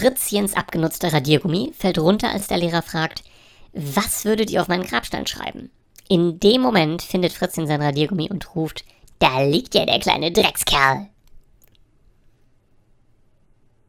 Fritzchens abgenutzter Radiergummi fällt runter, als der Lehrer fragt, was würdet ihr auf meinen Grabstein schreiben? In dem Moment findet Fritzchen sein Radiergummi und ruft, da liegt ja der kleine Dreckskerl.